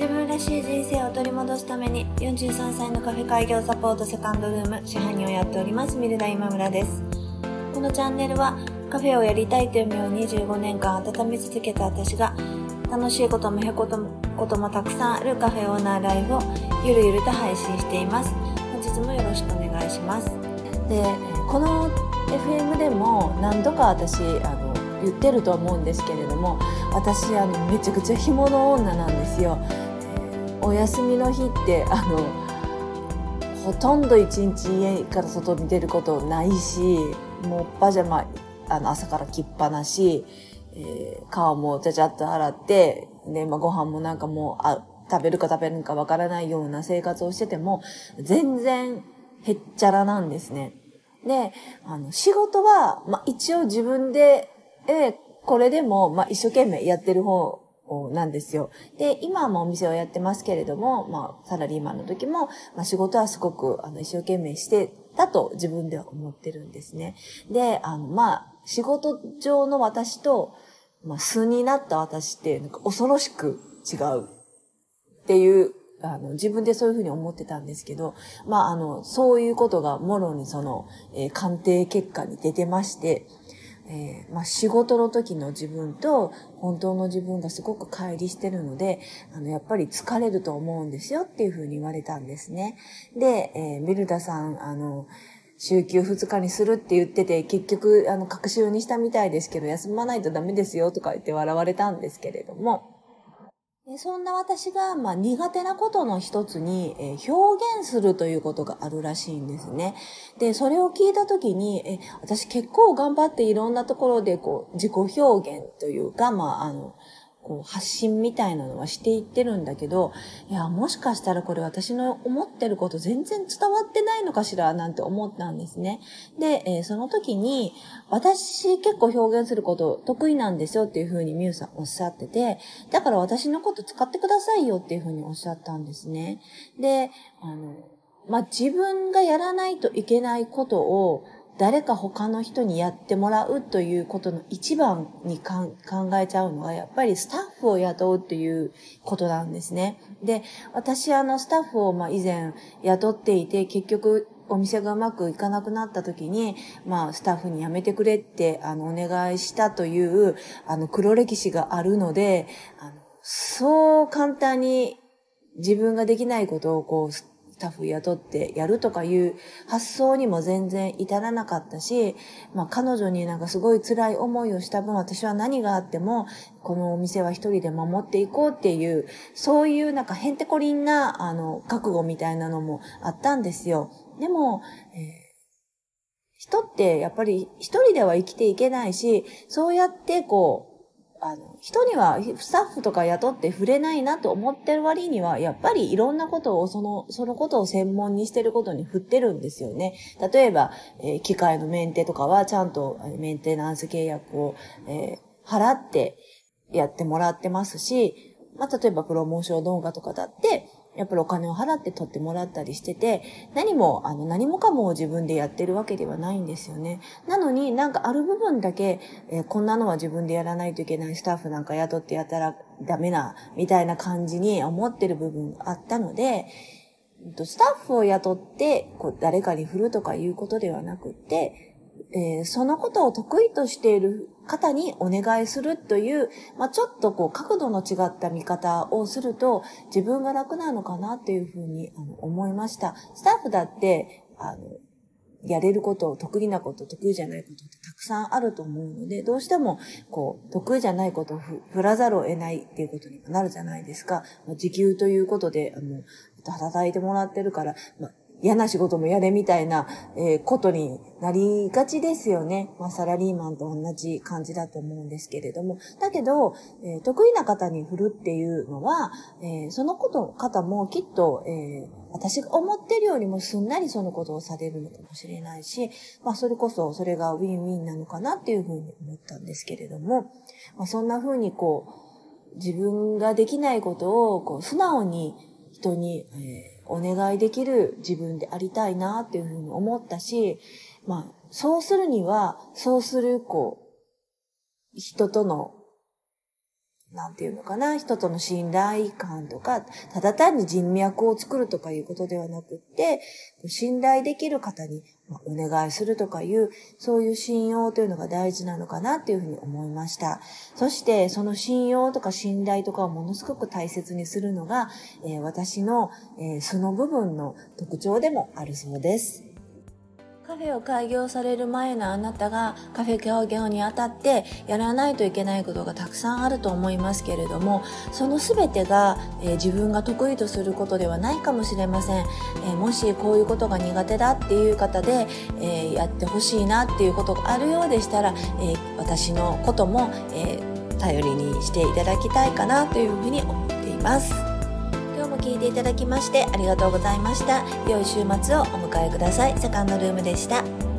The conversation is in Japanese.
自分らしい人生を取り戻すために43歳のカフェ開業サポートセカンドルーム支配人をやっておりますミルダ今村です。このチャンネルはカフェをやりたいという夢を25年間温め続けた私が楽しいこともへことこともたくさんあるカフェオーナーライフをゆるゆると配信しています。本日もよろしくお願いします。でこの FM でも何度か私あの言ってると思うんですけれども私あのめちゃくちゃ干物女なんですよ。お休みの日ってあのほとんど一日家から外に出ることないしもうパジャマあの朝から着っぱなし、えー、顔もちゃちゃっと洗ってで、まあ、ご飯もなんかもうあ食べるか食べるかわからないような生活をしてても全然へっちゃらなんですね。で、あの、仕事は、まあ、一応自分で、えこれでも、まあ、一生懸命やってる方なんですよ。で、今もお店をやってますけれども、まあ、サラリーマンの時も、まあ、仕事はすごく、あの、一生懸命してたと自分では思ってるんですね。で、あの、まあ、仕事上の私と、まあ、素になった私って、なんか恐ろしく違うっていうあの、自分でそういうふうに思ってたんですけど、まあ、あの、そういうことがもろにその、えー、鑑定結果に出てまして、えー、まあ、仕事の時の自分と本当の自分がすごく乖離してるので、あの、やっぱり疲れると思うんですよっていうふうに言われたんですね。で、えー、ビルダさん、あの、週休2日にするって言ってて、結局、あの、隔週にしたみたいですけど、休まないとダメですよとか言って笑われたんですけれども、そんな私が、まあ、苦手なことの一つに、えー、表現するということがあるらしいんですね。で、それを聞いたときに、え私結構頑張っていろんなところで、こう、自己表現というか、まあ、あの、こう発信みたいなのはしていってるんだけど、いや、もしかしたらこれ私の思ってること全然伝わってないのかしらなんて思ったんですね。で、えー、その時に、私結構表現すること得意なんですよっていうふうにミュウさんおっしゃってて、だから私のこと使ってくださいよっていうふうにおっしゃったんですね。で、あの、まあ、自分がやらないといけないことを、誰か他の人にやってもらうということの一番に考えちゃうのは、やっぱりスタッフを雇うっていうことなんですね。で、私あのスタッフをまあ以前雇っていて、結局お店がうまくいかなくなった時に、まあ、スタッフに辞めてくれって、あの、お願いしたという、あの、黒歴史があるので、あの、そう簡単に自分ができないことをこう、タッフ雇ってやるとかいう発想にも全然至らなかったし、まあ彼女になんかすごい辛い思いをした分私は何があってもこのお店は一人で守っていこうっていう、そういうなんかへんてこりんなあの覚悟みたいなのもあったんですよ。でも、えー人ってやっぱり一人では生きていけないし、そうやってこう、あの、人にはスタッフとか雇って触れないなと思ってる割には、やっぱりいろんなことを、その、そのことを専門にしてることに振ってるんですよね。例えば、えー、機械のメンテとかはちゃんとメンテナンス契約を、えー、払ってやってもらってますし、まあ、例えばプロモーション動画とかだって、やっぱりお金を払って撮ってもらったりしてて、何も、あの、何もかも自分でやってるわけではないんですよね。なのになんかある部分だけ、えー、こんなのは自分でやらないといけないスタッフなんか雇ってやったらダメな、みたいな感じに思ってる部分があったので、スタッフを雇って、こう、誰かに振るとかいうことではなくって、えー、そのことを得意としている方にお願いするという、まあ、ちょっとこう角度の違った見方をすると自分が楽なのかなっていうふうに思いました。スタッフだって、あの、やれること、得意なこと、得意じゃないことってたくさんあると思うので、どうしても、こう、得意じゃないことを振らざるを得ないっていうことになるじゃないですか。まあ、時給ということで、あの、働いてもらってるから、まあ、嫌な仕事もやれみたいな、え、ことになりがちですよね。まあ、サラリーマンと同じ感じだと思うんですけれども。だけど、え、得意な方に振るっていうのは、え、そのこと、方もきっと、え私が思ってるよりもすんなりそのことをされるのかもしれないし、まあ、それこそそれがウィンウィンなのかなっていうふうに思ったんですけれども、まあ、そんなふうにこう、自分ができないことをこう素直に人に、えーお願いできる自分でありたいなっていうふうに思ったし、まあ、そうするには、そうする、こう、人とのなんていうのかな、人との信頼感とか、ただ単に人脈を作るとかいうことではなくって、信頼できる方にお願いするとかいう、そういう信用というのが大事なのかなっていうふうに思いました。そして、その信用とか信頼とかをものすごく大切にするのが、えー、私の、えー、その部分の特徴でもあるそうです。カフェを開業される前のあなたがカフェ開業にあたってやらないといけないことがたくさんあると思いますけれどもその全てが、えー、自分が得意とすることではないかもしれません、えー、もしこういうことが苦手だっていう方で、えー、やってほしいなっていうことがあるようでしたら、え私のことも、え頼りにしていただきたいかなというふうに思っています。聞いていただきましてありがとうございました。良い週末をお迎えください。セカンドルームでした。